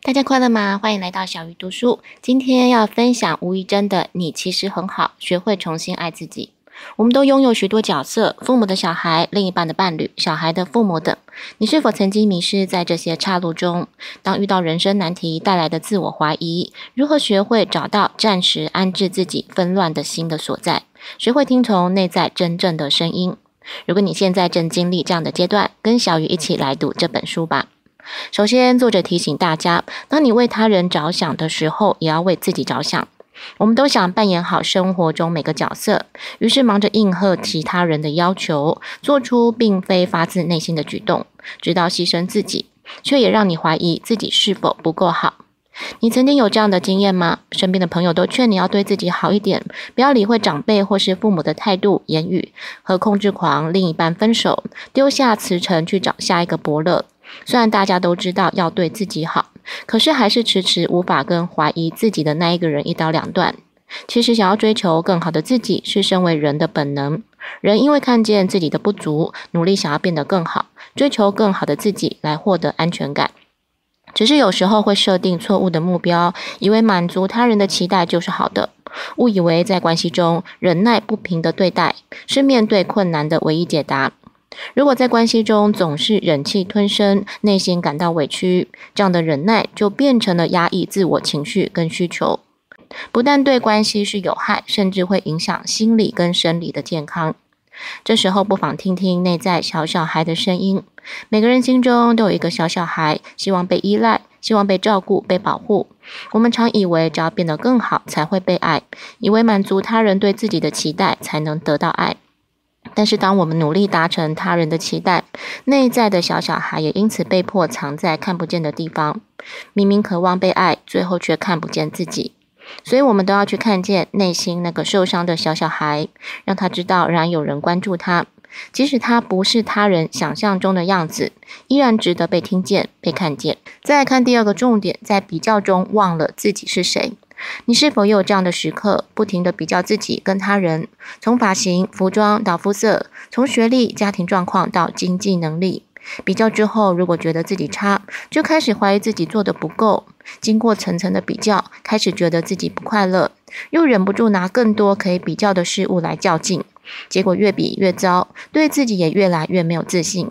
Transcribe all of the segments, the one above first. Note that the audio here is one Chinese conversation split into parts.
大家快乐吗？欢迎来到小鱼读书。今天要分享吴怡珍的《你其实很好，学会重新爱自己》。我们都拥有许多角色：父母的小孩、另一半的伴侣、小孩的父母等。你是否曾经迷失在这些岔路中？当遇到人生难题带来的自我怀疑，如何学会找到暂时安置自己纷乱的心的所在？学会听从内在真正的声音。如果你现在正经历这样的阶段，跟小鱼一起来读这本书吧。首先，作者提醒大家，当你为他人着想的时候，也要为自己着想。我们都想扮演好生活中每个角色，于是忙着应和其他人的要求，做出并非发自内心的举动，直到牺牲自己，却也让你怀疑自己是否不够好。你曾经有这样的经验吗？身边的朋友都劝你要对自己好一点，不要理会长辈或是父母的态度、言语，和控制狂另一半分手，丢下辞呈去找下一个伯乐。虽然大家都知道要对自己好，可是还是迟迟无法跟怀疑自己的那一个人一刀两断。其实想要追求更好的自己，是身为人的本能。人因为看见自己的不足，努力想要变得更好，追求更好的自己来获得安全感。只是有时候会设定错误的目标，以为满足他人的期待就是好的，误以为在关系中忍耐不平的对待是面对困难的唯一解答。如果在关系中总是忍气吞声，内心感到委屈，这样的忍耐就变成了压抑自我情绪跟需求，不但对关系是有害，甚至会影响心理跟生理的健康。这时候不妨听听内在小小孩的声音。每个人心中都有一个小小孩，希望被依赖，希望被照顾、被保护。我们常以为只要变得更好才会被爱，以为满足他人对自己的期待才能得到爱。但是，当我们努力达成他人的期待，内在的小小孩也因此被迫藏在看不见的地方。明明渴望被爱，最后却看不见自己。所以，我们都要去看见内心那个受伤的小小孩，让他知道，仍然有人关注他，即使他不是他人想象中的样子，依然值得被听见、被看见。再看第二个重点，在比较中忘了自己是谁。你是否也有这样的时刻，不停的比较自己跟他人？从发型、服装到肤色，从学历、家庭状况到经济能力，比较之后，如果觉得自己差，就开始怀疑自己做得不够。经过层层的比较，开始觉得自己不快乐，又忍不住拿更多可以比较的事物来较劲，结果越比越糟，对自己也越来越没有自信。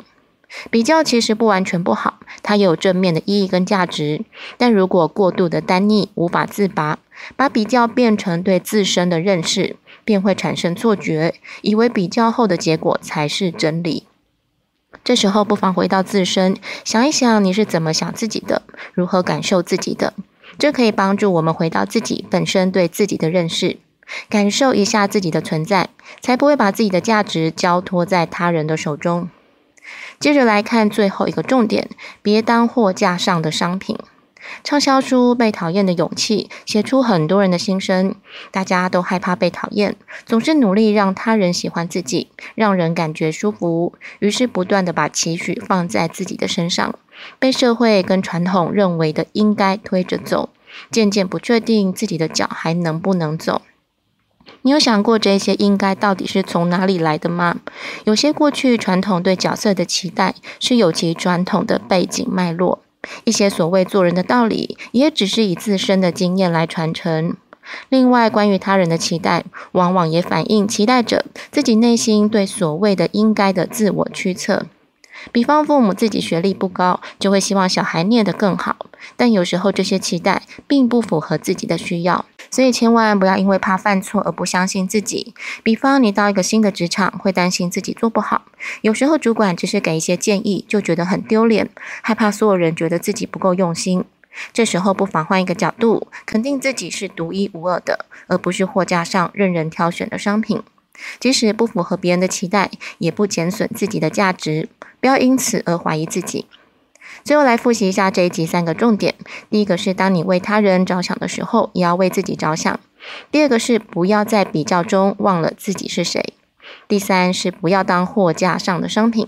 比较其实不完全不好，它有正面的意义跟价值。但如果过度的单逆，无法自拔，把比较变成对自身的认识，便会产生错觉，以为比较后的结果才是真理。这时候不妨回到自身，想一想你是怎么想自己的，如何感受自己的，这可以帮助我们回到自己本身对自己的认识，感受一下自己的存在，才不会把自己的价值交托在他人的手中。接着来看最后一个重点，别当货架上的商品。畅销书《被讨厌的勇气》写出很多人的心声，大家都害怕被讨厌，总是努力让他人喜欢自己，让人感觉舒服，于是不断地把期许放在自己的身上，被社会跟传统认为的应该推着走，渐渐不确定自己的脚还能不能走。你有想过这些应该到底是从哪里来的吗？有些过去传统对角色的期待是有其传统的背景脉络，一些所谓做人的道理也只是以自身的经验来传承。另外，关于他人的期待，往往也反映期待者自己内心对所谓的应该的自我驱策。比方，父母自己学历不高，就会希望小孩念得更好，但有时候这些期待并不符合自己的需要。所以千万不要因为怕犯错而不相信自己。比方你到一个新的职场，会担心自己做不好。有时候主管只是给一些建议，就觉得很丢脸，害怕所有人觉得自己不够用心。这时候不妨换一个角度，肯定自己是独一无二的，而不是货架上任人挑选的商品。即使不符合别人的期待，也不减损自己的价值。不要因此而怀疑自己。最后来复习一下这一集三个重点：第一个是，当你为他人着想的时候，也要为自己着想；第二个是，不要在比较中忘了自己是谁；第三是，不要当货架上的商品。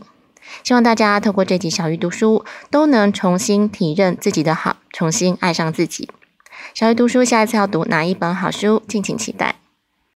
希望大家透过这集小鱼读书，都能重新体认自己的好，重新爱上自己。小鱼读书下一次要读哪一本好书，敬请期待。